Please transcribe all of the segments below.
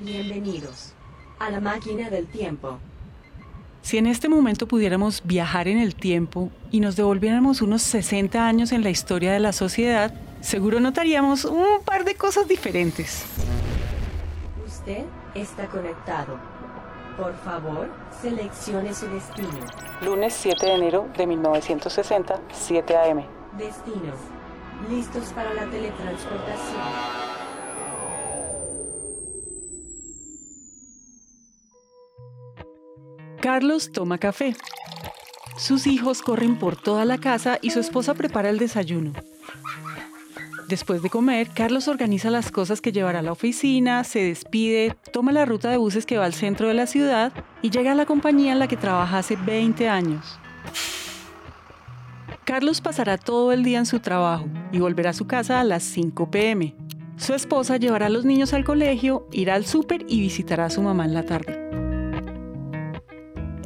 Bienvenidos a la máquina del tiempo. Si en este momento pudiéramos viajar en el tiempo y nos devolviéramos unos 60 años en la historia de la sociedad, seguro notaríamos un par de cosas diferentes. Usted está conectado. Por favor, seleccione su destino. Lunes 7 de enero de 1960, 7 a.m. Destino. Listos para la teletransportación. Carlos toma café. Sus hijos corren por toda la casa y su esposa prepara el desayuno. Después de comer, Carlos organiza las cosas que llevará a la oficina, se despide, toma la ruta de buses que va al centro de la ciudad y llega a la compañía en la que trabaja hace 20 años. Carlos pasará todo el día en su trabajo y volverá a su casa a las 5 pm. Su esposa llevará a los niños al colegio, irá al súper y visitará a su mamá en la tarde.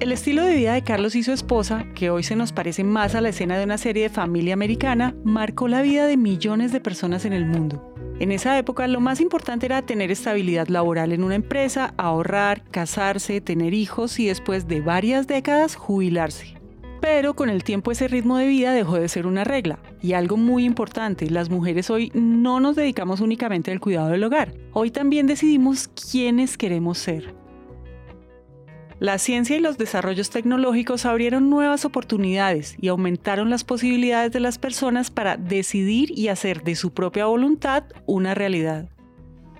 El estilo de vida de Carlos y su esposa, que hoy se nos parece más a la escena de una serie de familia americana, marcó la vida de millones de personas en el mundo. En esa época lo más importante era tener estabilidad laboral en una empresa, ahorrar, casarse, tener hijos y después de varias décadas jubilarse. Pero con el tiempo ese ritmo de vida dejó de ser una regla. Y algo muy importante, las mujeres hoy no nos dedicamos únicamente al cuidado del hogar. Hoy también decidimos quiénes queremos ser. La ciencia y los desarrollos tecnológicos abrieron nuevas oportunidades y aumentaron las posibilidades de las personas para decidir y hacer de su propia voluntad una realidad.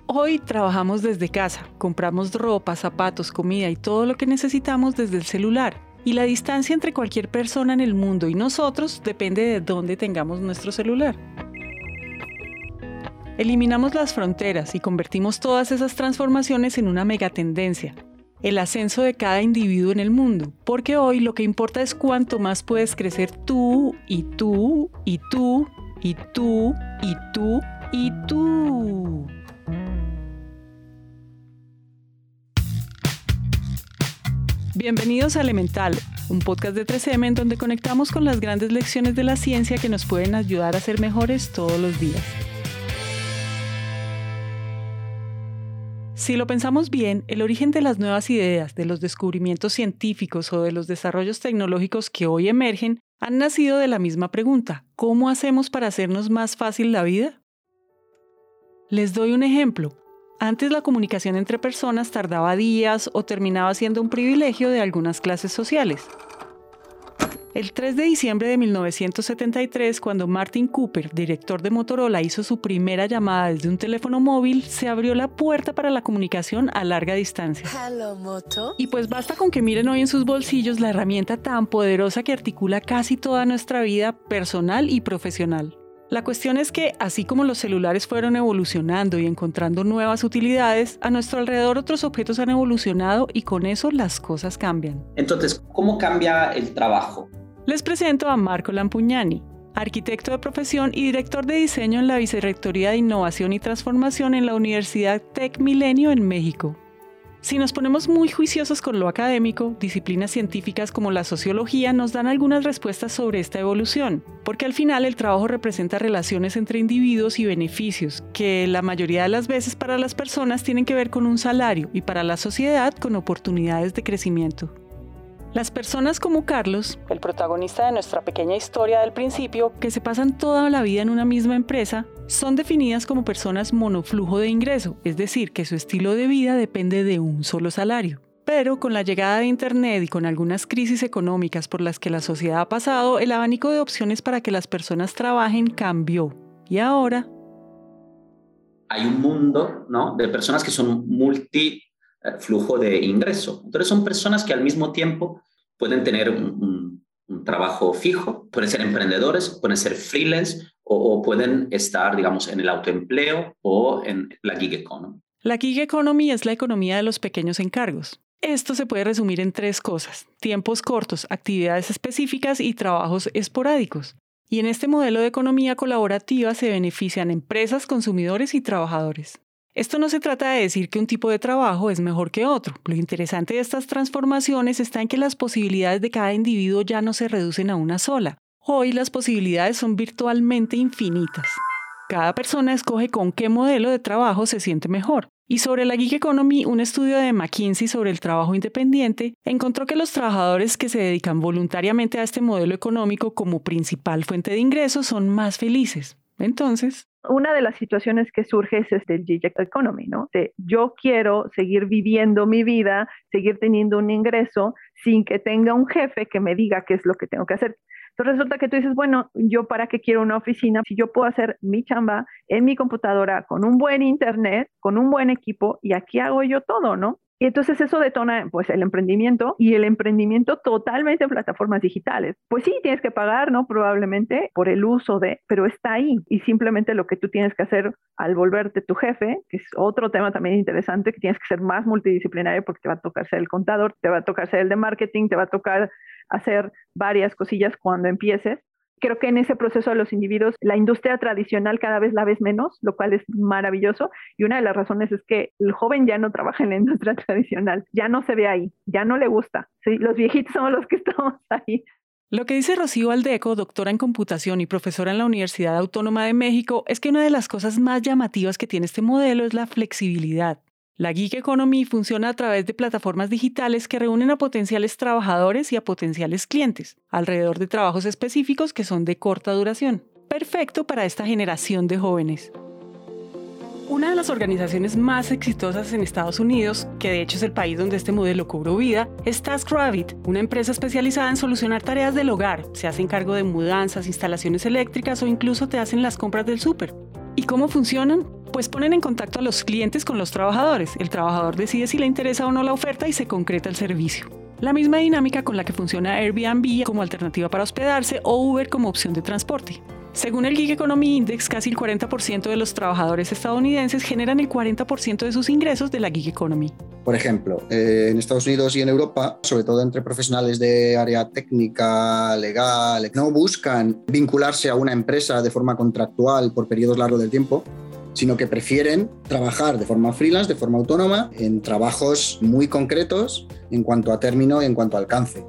Hoy trabajamos desde casa, compramos ropa, zapatos, comida y todo lo que necesitamos desde el celular. Y la distancia entre cualquier persona en el mundo y nosotros depende de dónde tengamos nuestro celular. Eliminamos las fronteras y convertimos todas esas transformaciones en una megatendencia, el ascenso de cada individuo en el mundo, porque hoy lo que importa es cuánto más puedes crecer tú y tú y tú y tú y tú y tú. Bienvenidos a Elemental, un podcast de 3M en donde conectamos con las grandes lecciones de la ciencia que nos pueden ayudar a ser mejores todos los días. Si lo pensamos bien, el origen de las nuevas ideas, de los descubrimientos científicos o de los desarrollos tecnológicos que hoy emergen han nacido de la misma pregunta, ¿cómo hacemos para hacernos más fácil la vida? Les doy un ejemplo. Antes la comunicación entre personas tardaba días o terminaba siendo un privilegio de algunas clases sociales. El 3 de diciembre de 1973, cuando Martin Cooper, director de Motorola, hizo su primera llamada desde un teléfono móvil, se abrió la puerta para la comunicación a larga distancia. Y pues basta con que miren hoy en sus bolsillos la herramienta tan poderosa que articula casi toda nuestra vida personal y profesional. La cuestión es que, así como los celulares fueron evolucionando y encontrando nuevas utilidades, a nuestro alrededor otros objetos han evolucionado y con eso las cosas cambian. Entonces, ¿cómo cambia el trabajo? Les presento a Marco Lampugnani, arquitecto de profesión y director de diseño en la Vicerrectoría de Innovación y Transformación en la Universidad Tec Milenio en México. Si nos ponemos muy juiciosos con lo académico, disciplinas científicas como la sociología nos dan algunas respuestas sobre esta evolución, porque al final el trabajo representa relaciones entre individuos y beneficios, que la mayoría de las veces para las personas tienen que ver con un salario y para la sociedad con oportunidades de crecimiento. Las personas como Carlos, el protagonista de nuestra pequeña historia del principio, que se pasan toda la vida en una misma empresa, son definidas como personas monoflujo de ingreso, es decir, que su estilo de vida depende de un solo salario. Pero con la llegada de Internet y con algunas crisis económicas por las que la sociedad ha pasado, el abanico de opciones para que las personas trabajen cambió. Y ahora... Hay un mundo ¿no? de personas que son multi flujo de ingreso. Entonces son personas que al mismo tiempo pueden tener un, trabajo fijo, pueden ser emprendedores, pueden ser freelance o, pueden estar, digamos, en el autoempleo o en la gig economy. La gig economy es la economía de los pequeños encargos. Esto se puede resumir en tres cosas, tiempos cortos, actividades específicas y trabajos esporádicos. Y en este modelo de economía colaborativa se benefician empresas, consumidores y trabajadores. Esto no se trata de decir que un tipo de trabajo es mejor que otro. Lo interesante de estas transformaciones está en que las posibilidades de cada individuo ya no se reducen a una sola. Hoy las posibilidades son virtualmente infinitas. Cada persona escoge con qué modelo de trabajo se siente mejor. Y sobre la gig economy, un estudio de McKinsey sobre el trabajo independiente encontró que los trabajadores que se dedican voluntariamente a este modelo económico como principal fuente de ingresos son más felices. Entonces, una de las situaciones que surge es este el gig economy, ¿no? De yo quiero seguir viviendo mi vida, seguir teniendo un ingreso sin que tenga un jefe que me diga qué es lo que tengo que hacer. Entonces resulta que tú dices, bueno, yo para qué quiero una oficina si yo puedo hacer mi chamba en mi computadora con un buen internet, con un buen equipo y aquí hago yo todo, ¿no? Y entonces eso detona pues el emprendimiento y el emprendimiento totalmente en plataformas digitales. Pues sí, tienes que pagar, ¿no? Probablemente por el uso de, pero está ahí. Y simplemente lo que tú tienes que hacer al volverte tu jefe, que es otro tema también interesante, que tienes que ser más multidisciplinario porque te va a tocar ser el contador, te va a tocar ser el de marketing, te va a tocar hacer varias cosillas cuando empieces. Creo que en ese proceso de los individuos, la industria tradicional cada vez la ves menos, lo cual es maravilloso. Y una de las razones es que el joven ya no trabaja en la industria tradicional, ya no se ve ahí, ya no le gusta. ¿sí? Los viejitos somos los que estamos ahí. Lo que dice Rocío Aldeco, doctora en computación y profesora en la Universidad Autónoma de México, es que una de las cosas más llamativas que tiene este modelo es la flexibilidad. La Geek Economy funciona a través de plataformas digitales que reúnen a potenciales trabajadores y a potenciales clientes, alrededor de trabajos específicos que son de corta duración. Perfecto para esta generación de jóvenes. Una de las organizaciones más exitosas en Estados Unidos, que de hecho es el país donde este modelo cobró vida, es TaskRabbit, una empresa especializada en solucionar tareas del hogar. Se hacen cargo de mudanzas, instalaciones eléctricas o incluso te hacen las compras del súper. ¿Y cómo funcionan? Pues ponen en contacto a los clientes con los trabajadores. El trabajador decide si le interesa o no la oferta y se concreta el servicio. La misma dinámica con la que funciona Airbnb como alternativa para hospedarse o Uber como opción de transporte. Según el Gig Economy Index, casi el 40% de los trabajadores estadounidenses generan el 40% de sus ingresos de la Gig Economy. Por ejemplo, eh, en Estados Unidos y en Europa, sobre todo entre profesionales de área técnica, legal, no buscan vincularse a una empresa de forma contractual por periodos largos del tiempo, sino que prefieren trabajar de forma freelance, de forma autónoma, en trabajos muy concretos en cuanto a término y en cuanto a alcance.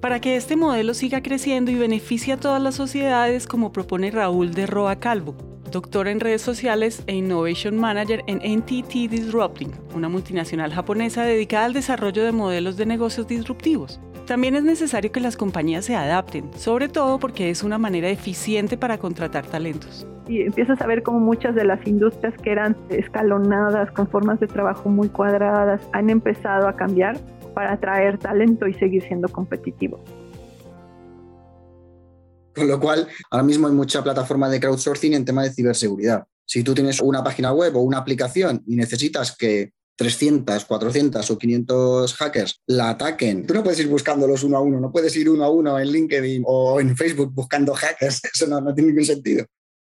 Para que este modelo siga creciendo y beneficie a todas las sociedades, como propone Raúl de Roa Calvo, doctor en redes sociales e Innovation Manager en NTT Disrupting, una multinacional japonesa dedicada al desarrollo de modelos de negocios disruptivos. También es necesario que las compañías se adapten, sobre todo porque es una manera eficiente para contratar talentos y empiezas a ver cómo muchas de las industrias que eran escalonadas, con formas de trabajo muy cuadradas, han empezado a cambiar para atraer talento y seguir siendo competitivo. Con lo cual, ahora mismo hay mucha plataforma de crowdsourcing en tema de ciberseguridad. Si tú tienes una página web o una aplicación y necesitas que 300, 400 o 500 hackers la ataquen, tú no puedes ir buscándolos uno a uno, no puedes ir uno a uno en LinkedIn o en Facebook buscando hackers, eso no tiene ningún sentido.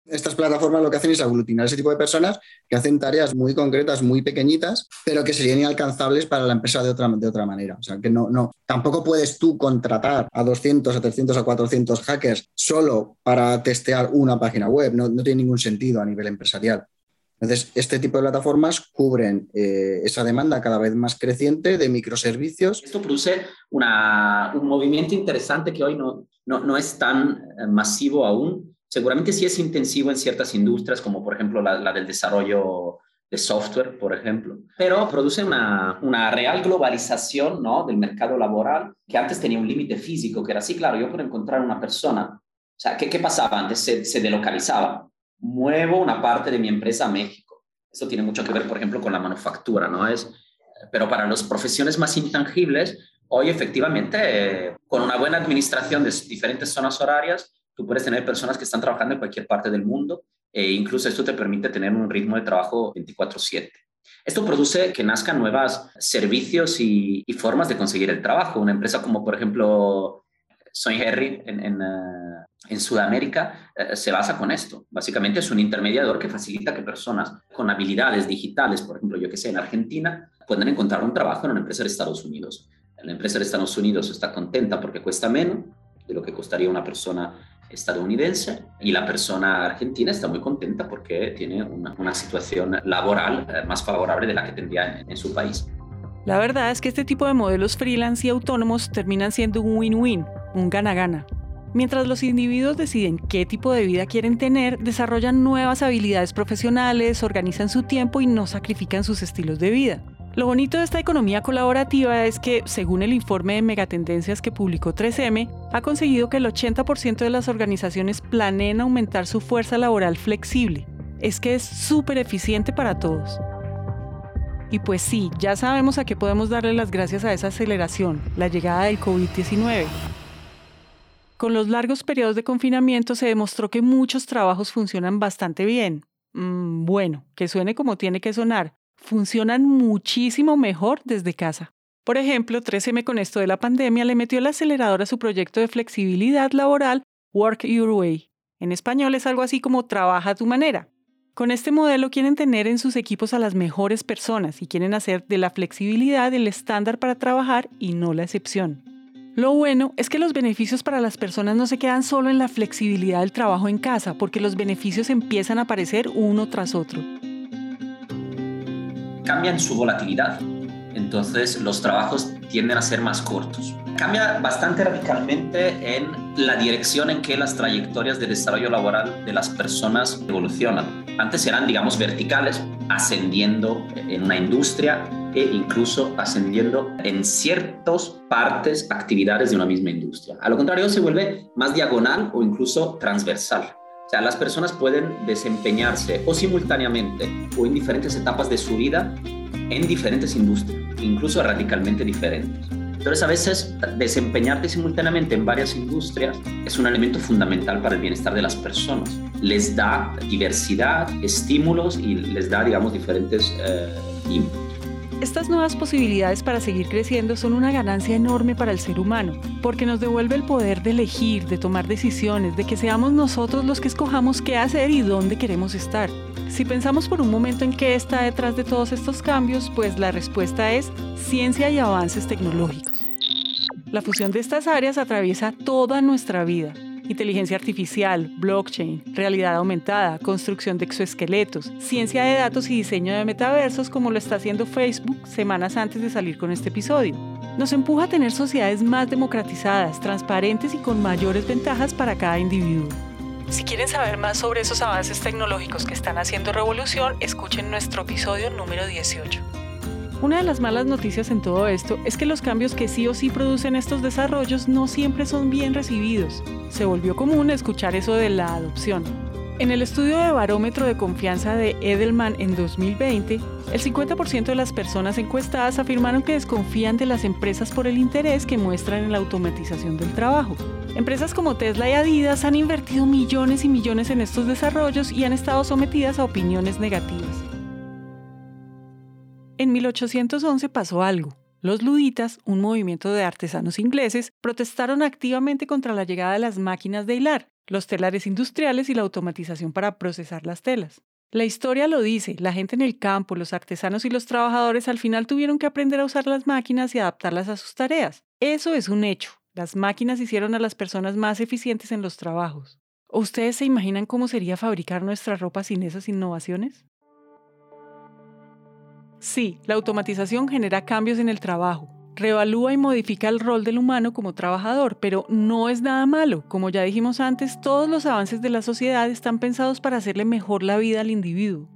Estas plataformas lo que hacen es aglutinar ese tipo de personas que hacen tareas muy concretas, muy pequeñitas, pero que serían inalcanzables para la empresa de otra, de otra manera. O sea, que no, no, tampoco puedes tú contratar a 200, a 300, a 400 hackers solo para testear una página web. No, no tiene ningún sentido a nivel empresarial. Entonces, este tipo de plataformas cubren eh, esa demanda cada vez más creciente de microservicios. Esto produce un movimiento interesante que hoy no, no, no es tan eh, masivo aún, Seguramente sí es intensivo en ciertas industrias, como por ejemplo la, del desarrollo de software, por ejemplo, pero produce una, una real globalización ¿no? del mercado laboral que antes tenía un límite físico, que era así, claro, yo puedo encontrar una persona, o sea, ¿qué, qué pasaba antes? Se, se delocalizaba. Muevo una parte de mi empresa a México. Eso tiene mucho que ver, por ejemplo, con la manufactura, ¿no? Es, pero para las profesiones más intangibles, hoy efectivamente, eh, con una buena administración de diferentes zonas horarias, Tú puedes tener personas que están trabajando en cualquier parte del mundo e incluso esto te permite tener un ritmo de trabajo 24/7. Esto produce que nazcan nuevos servicios y, formas de conseguir el trabajo. Una empresa como, por ejemplo, Soy Harry en, en, eh, en Sudamérica eh, se basa con esto. Básicamente es un intermediador que facilita que personas con habilidades digitales, por ejemplo, yo que sé, en Argentina, puedan encontrar un trabajo en una empresa de Estados Unidos. La empresa de Estados Unidos está contenta porque cuesta menos de lo que costaría una persona estadounidense y la persona argentina está muy contenta porque tiene una, situación laboral eh, más favorable de la que tendría en, en su país. La verdad es que este tipo de modelos freelance y autónomos terminan siendo un win-win, un gana-gana. Mientras los individuos deciden qué tipo de vida quieren tener, desarrollan nuevas habilidades profesionales, organizan su tiempo y no sacrifican sus estilos de vida. Lo bonito de esta economía colaborativa es que, según el informe de megatendencias que publicó 3M, ha conseguido que el 80% de las organizaciones planeen aumentar su fuerza laboral flexible. Es que es súper eficiente para todos. Y pues sí, ya sabemos a qué podemos darle las gracias a esa aceleración, la llegada del COVID-19. Con los largos periodos de confinamiento se demostró que muchos trabajos funcionan bastante bien. Mm, bueno, que suene como tiene que sonar. Funcionan muchísimo mejor desde casa. Por ejemplo, 3M con esto de la pandemia le metió el acelerador a su proyecto de flexibilidad laboral Work Your Way. En español es algo así como trabaja a tu manera. Con este modelo quieren tener en sus equipos a las mejores personas y quieren hacer de la flexibilidad el estándar para trabajar y no la excepción. Lo bueno es que los beneficios para las personas no se quedan solo en la flexibilidad del trabajo en casa, porque los beneficios empiezan a aparecer uno tras otro. Cambian su volatilidad, entonces los trabajos tienden a ser más cortos. Cambia bastante radicalmente en la dirección en que las trayectorias de desarrollo laboral de las personas evolucionan. Antes eran, digamos, verticales, ascendiendo en una industria e incluso ascendiendo en ciertas partes, actividades de una misma industria. A lo contrario, se vuelve más diagonal o incluso transversal. Las personas pueden desempeñarse o simultáneamente o en diferentes etapas de su vida en diferentes industrias, incluso radicalmente diferentes. Entonces, a veces desempeñarte simultáneamente en varias industrias es un elemento fundamental para el bienestar de las personas. Les da diversidad, estímulos y les da, digamos, diferentes eh, estas nuevas posibilidades para seguir creciendo son una ganancia enorme para el ser humano, porque nos devuelve el poder de elegir, de tomar decisiones, de que seamos nosotros los que escojamos qué hacer y dónde queremos estar. Si pensamos por un momento en qué está detrás de todos estos cambios, pues la respuesta es ciencia y avances tecnológicos. La fusión de estas áreas atraviesa toda nuestra vida, inteligencia artificial, blockchain, realidad aumentada, construcción de exoesqueletos, ciencia de datos y diseño de metaversos como lo está haciendo Facebook semanas antes de salir con este episodio. Nos empuja a tener sociedades más democratizadas, transparentes y con mayores ventajas para cada individuo. Si quieren saber más sobre esos avances tecnológicos que están haciendo revolución, escuchen nuestro episodio número 18. Una de las malas noticias en todo esto es que los cambios que sí o sí producen estos desarrollos no siempre son bien recibidos. Se volvió común escuchar eso de la adopción. En el estudio de barómetro de confianza de Edelman en 2020, el 50% de las personas encuestadas afirmaron que desconfían de las empresas por el interés que muestran en la automatización del trabajo. Empresas como Tesla y Adidas han invertido millones y millones en estos desarrollos y han estado sometidas a opiniones negativas. En 1811 pasó algo. Los luditas, un movimiento de artesanos ingleses, protestaron activamente contra la llegada de las máquinas de hilar, los telares industriales y la automatización para procesar las telas. La historia lo dice, la gente en el campo, los artesanos y los trabajadores al final tuvieron que aprender a usar las máquinas y adaptarlas a sus tareas. Eso es un hecho. Las máquinas hicieron a las personas más eficientes en los trabajos. ustedes se imaginan cómo sería fabricar nuestra ropa sin esas innovaciones? Sí, la automatización genera cambios en el trabajo, revalúa y modifica el rol del humano como trabajador, pero no es nada malo. Como ya dijimos antes, todos los avances de la sociedad están pensados para hacerle mejor la vida al individuo.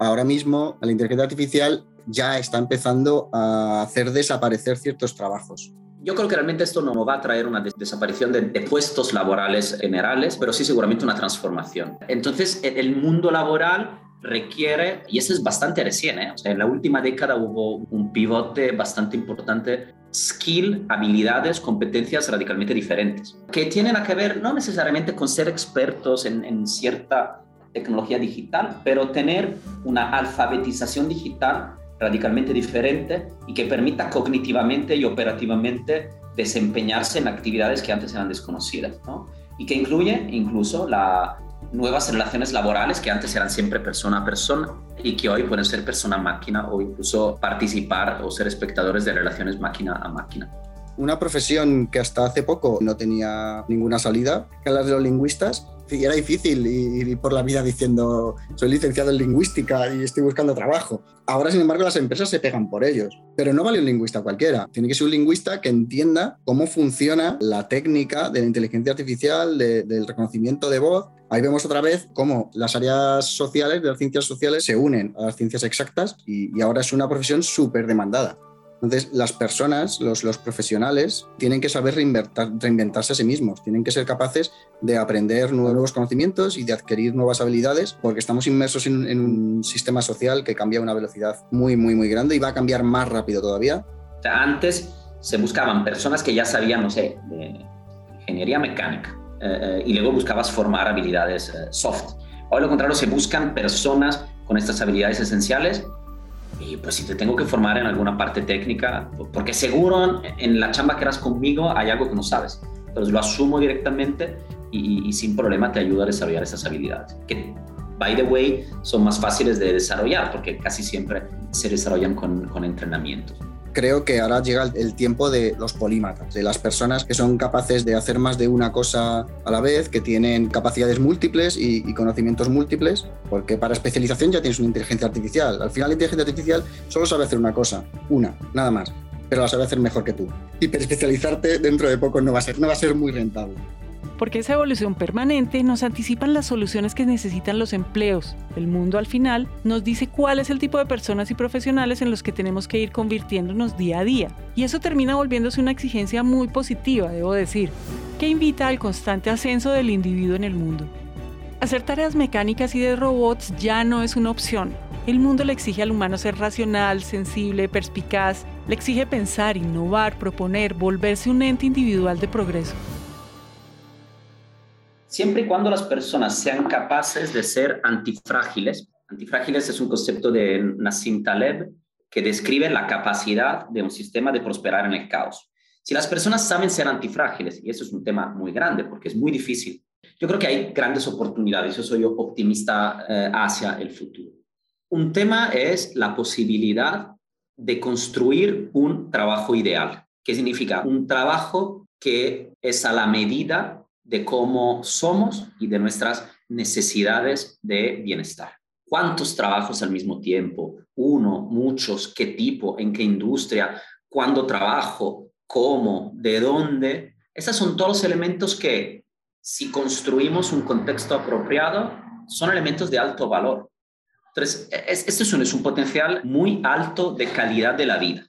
Ahora mismo la inteligencia artificial ya está empezando a hacer desaparecer ciertos trabajos. Yo creo que realmente esto no va a traer una desaparición de, de, puestos laborales generales, pero sí seguramente una transformación. Entonces, el mundo laboral requiere, y eso es bastante recién, ¿eh? o sea, en la última década hubo un pivote bastante importante, skill, habilidades, competencias radicalmente diferentes, que tienen a que ver no necesariamente con ser expertos en, en cierta tecnología digital, pero tener una alfabetización digital radicalmente diferente y que permita cognitivamente y operativamente desempeñarse en actividades que antes eran desconocidas, ¿no? Y que incluye incluso la, nuevas relaciones laborales que antes eran siempre persona a persona y que hoy pueden ser persona a máquina o incluso participar o ser espectadores de relaciones máquina a máquina. Una profesión que hasta hace poco no tenía ninguna salida, que las de los lingüistas, y era difícil ir por la vida diciendo soy licenciado en lingüística y estoy buscando trabajo. Ahora, sin embargo, las empresas se pegan por ellos. Pero no vale un lingüista cualquiera. Tiene que ser un lingüista que entienda cómo funciona la técnica de la inteligencia artificial, del reconocimiento de voz. Ahí vemos otra vez cómo las áreas sociales, las ciencias sociales, se unen a las ciencias exactas y, ahora es una profesión súper demandada. Entonces, las personas, los, los profesionales, tienen que saber reinventarse a sí mismos, tienen que ser capaces de aprender nuevos conocimientos y de adquirir nuevas habilidades, porque estamos inmersos en, en un sistema social que cambia a una velocidad muy, muy, muy grande y va a cambiar más rápido todavía. Antes se buscaban personas que ya sabían, no sé, de ingeniería mecánica, eh, eh, y luego buscabas formar habilidades eh, soft. Hoy lo contrario, se buscan personas con estas habilidades esenciales y pues si te tengo que formar en alguna parte técnica, porque seguro en la chamba que eras conmigo hay algo que no sabes. Entonces lo asumo directamente y, sin problema te ayuda a desarrollar esas habilidades. Que, by the way, son más fáciles de desarrollar porque casi siempre se desarrollan con, con entrenamientos creo que ahora llega el tiempo de los polímatas, de las personas que son capaces de hacer más de una cosa a la vez, que tienen capacidades múltiples y, conocimientos múltiples, porque para especialización ya tienes una inteligencia artificial. Al final la inteligencia artificial solo sabe hacer una cosa, una, nada más, pero la sabe hacer mejor que tú. Y especializarte dentro de poco no va a ser, no va a ser muy rentable porque esa evolución permanente nos anticipan las soluciones que necesitan los empleos. El mundo al final nos dice cuál es el tipo de personas y profesionales en los que tenemos que ir convirtiéndonos día a día. Y eso termina volviéndose una exigencia muy positiva, debo decir, que invita al constante ascenso del individuo en el mundo. Hacer tareas mecánicas y de robots ya no es una opción. El mundo le exige al humano ser racional, sensible, perspicaz, le exige pensar, innovar, proponer, volverse un ente individual de progreso siempre y cuando las personas sean capaces de ser antifrágiles. Antifrágiles es un concepto de Nassim Taleb que describe la capacidad de un sistema de prosperar en el caos. Si las personas saben ser antifrágiles, y eso es un tema muy grande porque es muy difícil, yo creo que hay grandes oportunidades. Yo soy optimista eh, hacia el futuro. Un tema es la posibilidad de construir un trabajo ideal. ¿Qué significa? Un trabajo que es a la medida de cómo somos y de nuestras necesidades de bienestar. ¿Cuántos trabajos al mismo tiempo? Uno, muchos, qué tipo, en qué industria, cuándo trabajo, cómo, de dónde. Esos son todos los elementos que, si construimos un contexto apropiado, son elementos de alto valor. Entonces, este es un, es un potencial muy alto de calidad de la vida.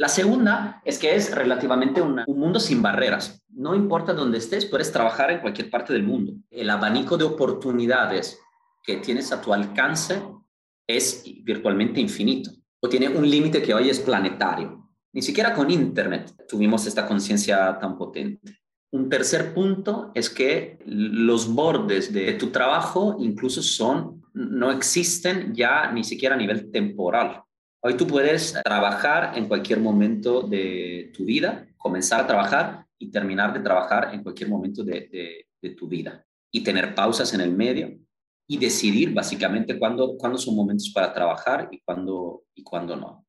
La segunda es que es relativamente un mundo sin barreras. No importa dónde estés, puedes trabajar en cualquier parte del mundo. El abanico de oportunidades que tienes a tu alcance es virtualmente infinito o tiene un límite que hoy es planetario. Ni siquiera con Internet tuvimos esta conciencia tan potente. Un tercer punto es que los bordes de tu trabajo incluso son, no existen ya ni siquiera a nivel temporal. Hoy tú puedes trabajar en cualquier momento de tu vida, comenzar a trabajar y terminar de trabajar en cualquier momento de, tu vida y tener pausas en el medio y decidir básicamente cuándo, cuándo son momentos para trabajar y cuándo, y cuándo no.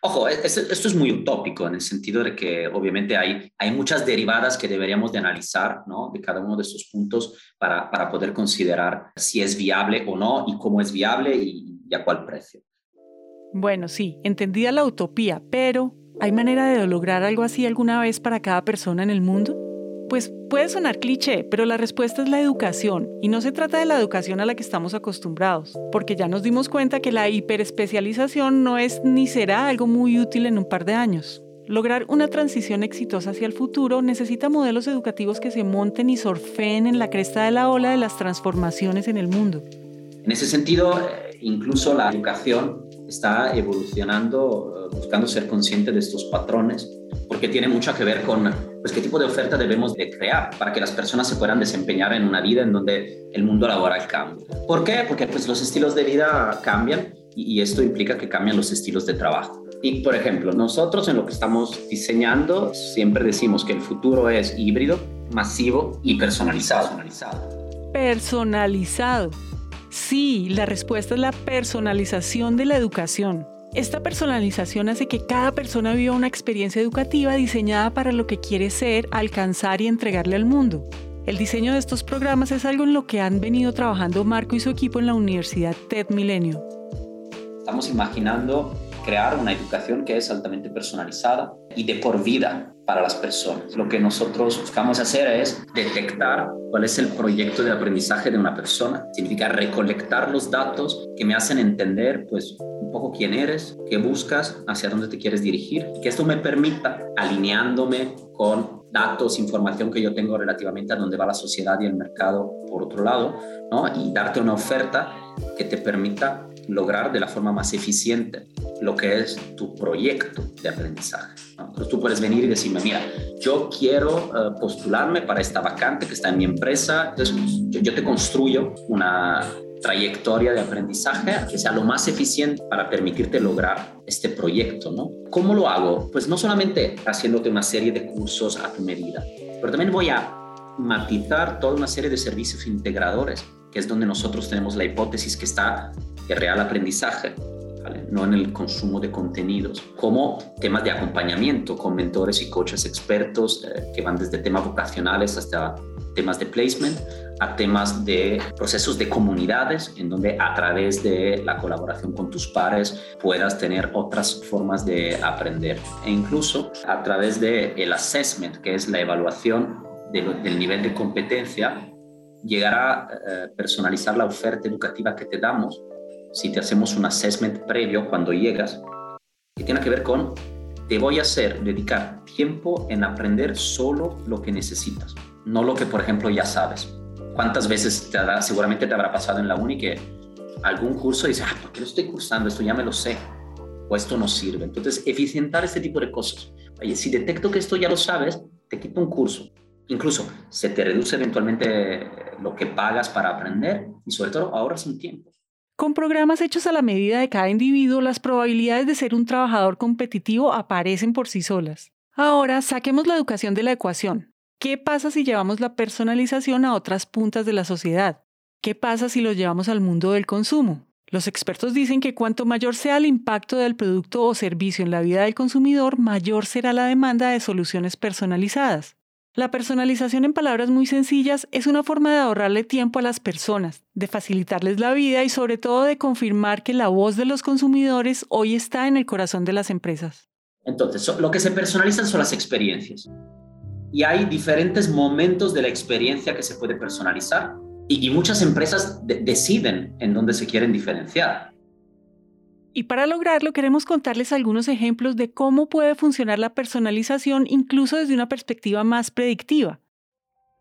Ojo, esto, es muy utópico en el sentido de que obviamente hay, hay muchas derivadas que deberíamos de analizar ¿no? de cada uno de estos puntos para, para poder considerar si es viable o no y cómo es viable y a cuál precio. Bueno, sí, entendida la utopía, pero ¿hay manera de lograr algo así alguna vez para cada persona en el mundo? Pues puede sonar cliché, pero la respuesta es la educación, y no se trata de la educación a la que estamos acostumbrados, porque ya nos dimos cuenta que la hiperespecialización no es ni será algo muy útil en un par de años. Lograr una transición exitosa hacia el futuro necesita modelos educativos que se monten y surfeen en la cresta de la ola de las transformaciones en el mundo. En ese sentido, eh, incluso la educación está evolucionando, eh, buscando ser consciente de estos patrones, porque tiene mucho que ver con pues, qué tipo de oferta debemos de crear para que las personas se puedan desempeñar en una vida en donde el mundo laboral cambia. ¿Por qué? Porque pues, los estilos de vida cambian y esto implica que cambian los estilos de trabajo. Y, por ejemplo, nosotros en lo que estamos diseñando siempre decimos que el futuro es híbrido, masivo y personalizado. Personalizado. Sí, la respuesta es la personalización de la educación. Esta personalización hace que cada persona viva una experiencia educativa diseñada para lo que quiere ser, alcanzar y entregarle al mundo. El diseño de estos programas es algo en lo que han venido trabajando Marco y su equipo en la Universidad TED Milenio. Estamos imaginando crear una educación que es altamente personalizada y de por vida para las personas. Lo que nosotros buscamos hacer es detectar cuál es el proyecto de aprendizaje de una persona. Significa recolectar los datos que me hacen entender pues un poco quién eres, qué buscas, hacia dónde te quieres dirigir que esto me permita alineándome con datos, información que yo tengo relativamente a dónde va la sociedad y el mercado por otro lado, ¿no? y darte una oferta que te permita lograr de la forma más eficiente lo que es tu proyecto de aprendizaje. Entonces tú puedes venir y decirme, mira, yo quiero eh, postularme para esta vacante que está en mi empresa, entonces yo, yo te construyo una trayectoria de aprendizaje que sea lo más eficiente para permitirte lograr este proyecto, ¿no? ¿Cómo lo hago? Pues no solamente haciéndote una serie de cursos a tu medida, pero también voy a matizar toda una serie de servicios integradores, que es donde nosotros tenemos la hipótesis que está el real aprendizaje, no en el consumo de contenidos, como temas de acompañamiento con mentores y coaches expertos eh, que van desde temas vocacionales hasta temas de placement, a temas de procesos de comunidades, en donde a través de la colaboración con tus pares puedas tener otras formas de aprender. E incluso a través del el assessment, que es la evaluación del nivel de competencia, llegar a eh, personalizar la oferta educativa que te damos si te hacemos un assessment previo cuando llegas, que tiene que ver con, te voy a hacer dedicar tiempo en aprender solo lo que necesitas, no lo que, por ejemplo, ya sabes. ¿Cuántas veces te seguramente te habrá pasado en la uni que algún curso dice, ah, ¿por qué lo estoy cursando? Esto ya me lo sé, o esto no sirve. Entonces, eficientar este tipo de cosas. Oye, si detecto que esto ya lo sabes, te quito un curso. Incluso se te reduce eventualmente lo que pagas para aprender y sobre todo ahorras un tiempo. Con programas hechos a la medida de cada individuo, las probabilidades de ser un trabajador competitivo aparecen por sí solas. Ahora, saquemos la educación de la ecuación. ¿Qué pasa si llevamos la personalización a otras puntas de la sociedad? ¿Qué pasa si los llevamos al mundo del consumo? Los expertos dicen que cuanto mayor sea el impacto del producto o servicio en la vida del consumidor, mayor será la demanda de soluciones personalizadas. La personalización en palabras muy sencillas es una forma de ahorrarle tiempo a las personas, de facilitarles la vida y sobre todo de confirmar que la voz de los consumidores hoy está en el corazón de las empresas. Entonces, lo que se personalizan son las experiencias. Y hay diferentes momentos de la experiencia que se puede personalizar y, muchas empresas deciden en dónde se quieren diferenciar. Y para lograrlo queremos contarles algunos ejemplos de cómo puede funcionar la personalización incluso desde una perspectiva más predictiva.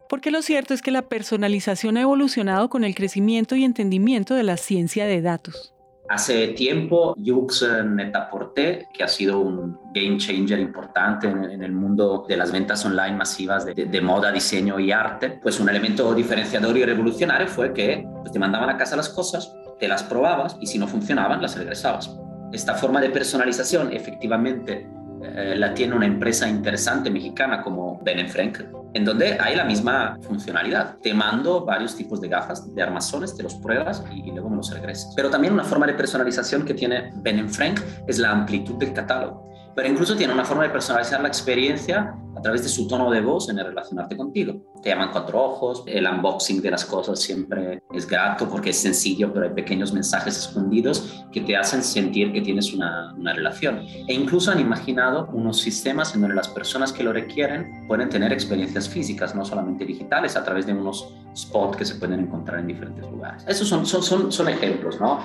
Porque lo cierto es que la personalización ha evolucionado con el crecimiento y entendimiento de la ciencia de datos. Hace tiempo, Yux Netaporte, que ha sido un game changer importante en, el mundo de las ventas online masivas de, moda, diseño y arte, pues un elemento diferenciador y revolucionario fue que pues, te mandaban a casa las cosas te las probabas y si no funcionaban, las regresabas. Esta forma de personalización efectivamente eh, la tiene una empresa interesante mexicana como Ben Frank, en donde hay la misma funcionalidad. Te mando varios tipos de gafas, de armazones, te los pruebas y, luego me los regresas. Pero también una forma de personalización que tiene Ben Frank es la amplitud del catálogo pero incluso tiene una forma de personalizar la experiencia a través de su tono de voz en el relacionarte contigo. Te llaman cuatro ojos, el unboxing de las cosas siempre es grato porque es sencillo, pero hay pequeños mensajes escondidos que te hacen sentir que tienes una, una relación. E incluso han imaginado unos sistemas en donde las personas que lo requieren pueden tener experiencias físicas, no solamente digitales, a través de unos spots que se pueden encontrar en diferentes lugares. Esos son, son, son, son ejemplos, ¿no?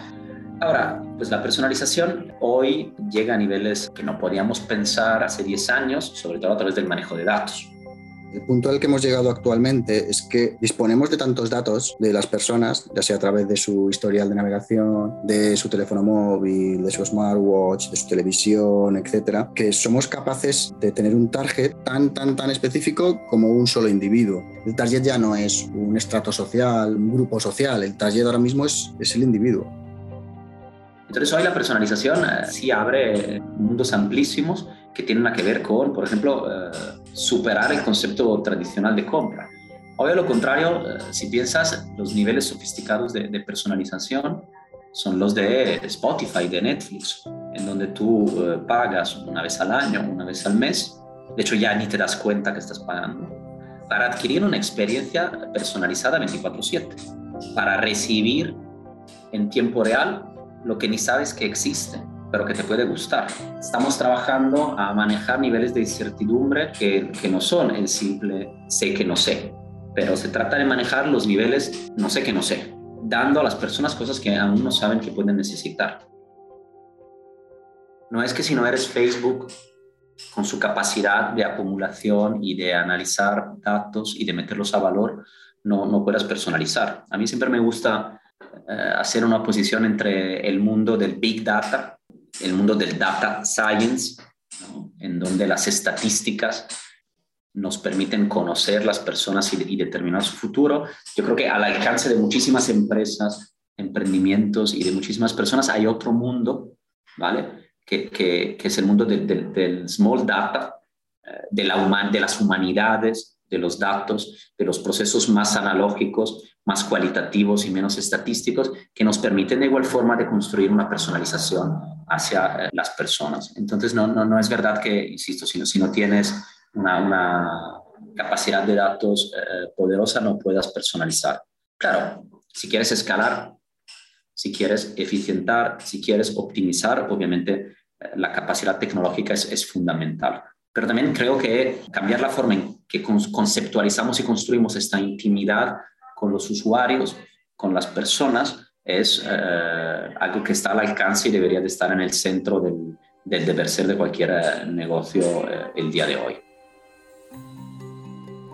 Ahora, pues la personalización hoy llega a niveles que no podíamos pensar hace 10 años, sobre todo a través del manejo de datos. El punto al que hemos llegado actualmente es que disponemos de tantos datos de las personas, ya sea a través de su historial de navegación, de su teléfono móvil, de su smartwatch, de su televisión, etcétera, que somos capaces de tener un target tan, tan, tan específico como un solo individuo. El target ya no es un estrato social, un grupo social, el target ahora mismo es, es el individuo. Entonces hoy la personalización eh, sí abre mundos amplísimos que tienen que ver con, por ejemplo, eh, superar el concepto tradicional de compra. Hoy a lo contrario, eh, si piensas, los niveles sofisticados de, personalización son los de Spotify, de Netflix, en donde tú eh, pagas una vez al año, una vez al mes, de hecho ya ni te das cuenta que estás pagando, para adquirir una experiencia personalizada 24/7, para recibir en tiempo real lo que ni sabes que existe, pero que te puede gustar. Estamos trabajando a manejar niveles de incertidumbre que, que no son el simple sé que no sé, pero se trata de manejar los niveles no sé que no sé, dando a las personas cosas que aún no saben que pueden necesitar. No es que si no eres Facebook, con su capacidad de acumulación y de analizar datos y de meterlos a valor, no, no puedas personalizar. A mí siempre me gusta hacer una posición entre el mundo del big data, el mundo del data science, en donde las estadísticas nos permiten conocer las personas y, determinar su futuro. Yo creo que al alcance de muchísimas empresas, emprendimientos y de muchísimas personas hay otro mundo, ¿vale? que, que, es el mundo del small data, eh, de, la de las humanidades, de los datos, de los procesos más analógicos, más cualitativos y menos estadísticos, que nos permiten de igual forma de construir una personalización hacia eh, las personas. Entonces, no, no, no es verdad que, insisto, si no, si no tienes una, una capacidad de datos eh, poderosa, no puedas personalizar. Claro, si quieres escalar, si quieres eficientar, si quieres optimizar, obviamente eh, la capacidad tecnológica es, fundamental. Pero también creo que cambiar la forma en que conceptualizamos y construimos esta intimidad con los usuarios, con las personas, es eh, algo que está al alcance y debería de estar en el centro del, del deber ser de cualquier eh, negocio el día de hoy.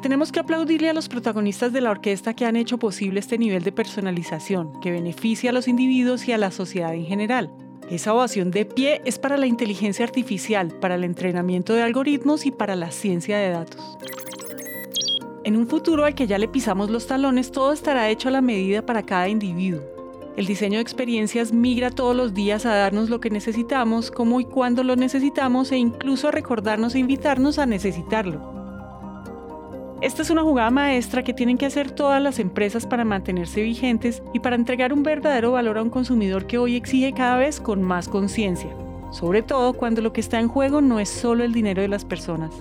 Tenemos que aplaudirle a los protagonistas de la orquesta que han hecho posible este nivel de personalización, que beneficia a los individuos y a la sociedad en general. Esa ovación de pie es para la inteligencia artificial, para el entrenamiento de algoritmos y para la ciencia de datos. En un futuro al que ya le pisamos los talones, todo estará hecho a la medida para cada individuo. El diseño de experiencias migra todos los días a darnos lo que necesitamos, cómo y cuándo lo necesitamos e incluso a recordarnos e invitarnos a necesitarlo. Esta es una jugada maestra que tienen que hacer todas las empresas para mantenerse vigentes y para entregar un verdadero valor a un consumidor que hoy exige cada vez con más conciencia, sobre todo cuando lo que está en juego no es solo el dinero de las personas.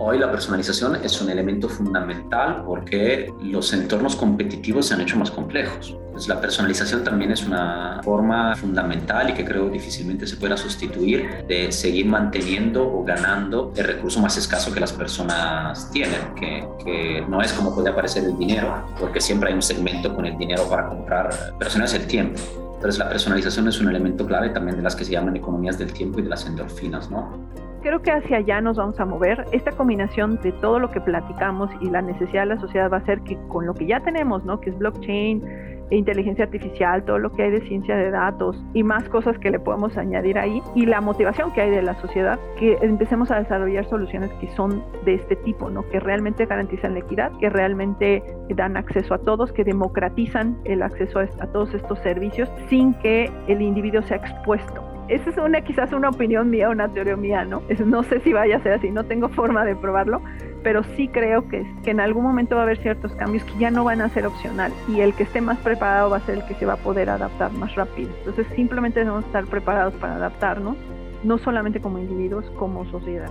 Hoy la personalización es un elemento fundamental porque los entornos competitivos se han hecho más complejos. Pues la personalización también es una forma fundamental y que creo difícilmente se pueda sustituir de seguir manteniendo o ganando el recurso más escaso que las personas tienen, que, no es como puede aparecer el dinero, porque siempre hay un segmento con el dinero para comprar, pero es el tiempo. Entonces la personalización es un elemento clave también de las que se llaman economías del tiempo y de las endorfinas, ¿no? Creo que hacia allá nos vamos a mover. Esta combinación de todo lo que platicamos y la necesidad de la sociedad va a ser que con lo que ya tenemos, ¿no? que es blockchain, e inteligencia artificial, todo lo que hay de ciencia de datos y más cosas que le podemos añadir ahí y la motivación que hay de la sociedad, que empecemos a desarrollar soluciones que son de este tipo, ¿no? que realmente garantizan la equidad, que realmente dan acceso a todos, que democratizan el acceso a, a todos estos servicios sin que el individuo sea expuesto esa es una quizás una opinión mía, una teoría mía, ¿no? no sé si vaya a ser así, no tengo forma de probarlo, pero sí creo que, que en algún momento va a haber ciertos cambios que ya no van a ser opcional y el que esté más preparado va a ser el que se va a poder adaptar más rápido. Entonces simplemente debemos estar preparados para adaptarnos, no solamente como individuos, como sociedad.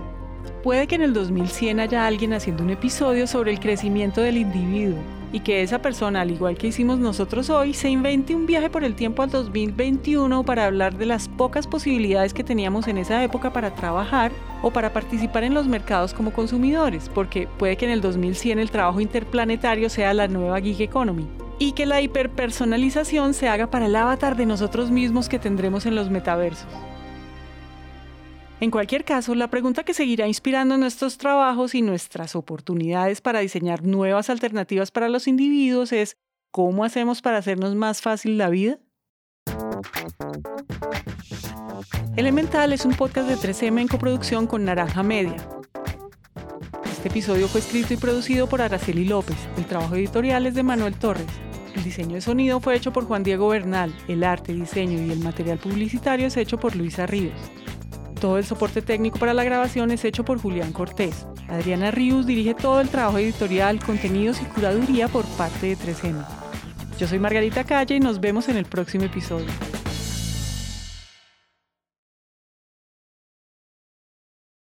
Puede que en el 2100 haya alguien haciendo un episodio sobre el crecimiento del individuo y que esa persona, al igual que hicimos nosotros hoy, se invente un viaje por el tiempo al 2021 para hablar de las pocas posibilidades que teníamos en esa época para trabajar o para participar en los mercados como consumidores, porque puede que en el 2100 el trabajo interplanetario sea la nueva gig economy y que la hiperpersonalización se haga para el avatar de nosotros mismos que tendremos en los metaversos. En cualquier caso, la pregunta que seguirá inspirando nuestros trabajos y nuestras oportunidades para diseñar nuevas alternativas para los individuos es ¿cómo hacemos para hacernos más fácil la vida? Elemental es un podcast de 3M en coproducción con Naranja Media. Este episodio fue escrito y producido por Araceli López. El trabajo editorial es de Manuel Torres. El diseño de sonido fue hecho por Juan Diego Bernal. El arte, diseño y el material publicitario es hecho por Luisa Ríos. Todo el soporte técnico para la grabación es hecho por Julián Cortés. Adriana Ríos dirige todo el trabajo editorial, contenidos y curaduría por parte de 3M. Yo soy Margarita Calle y nos vemos en el próximo episodio.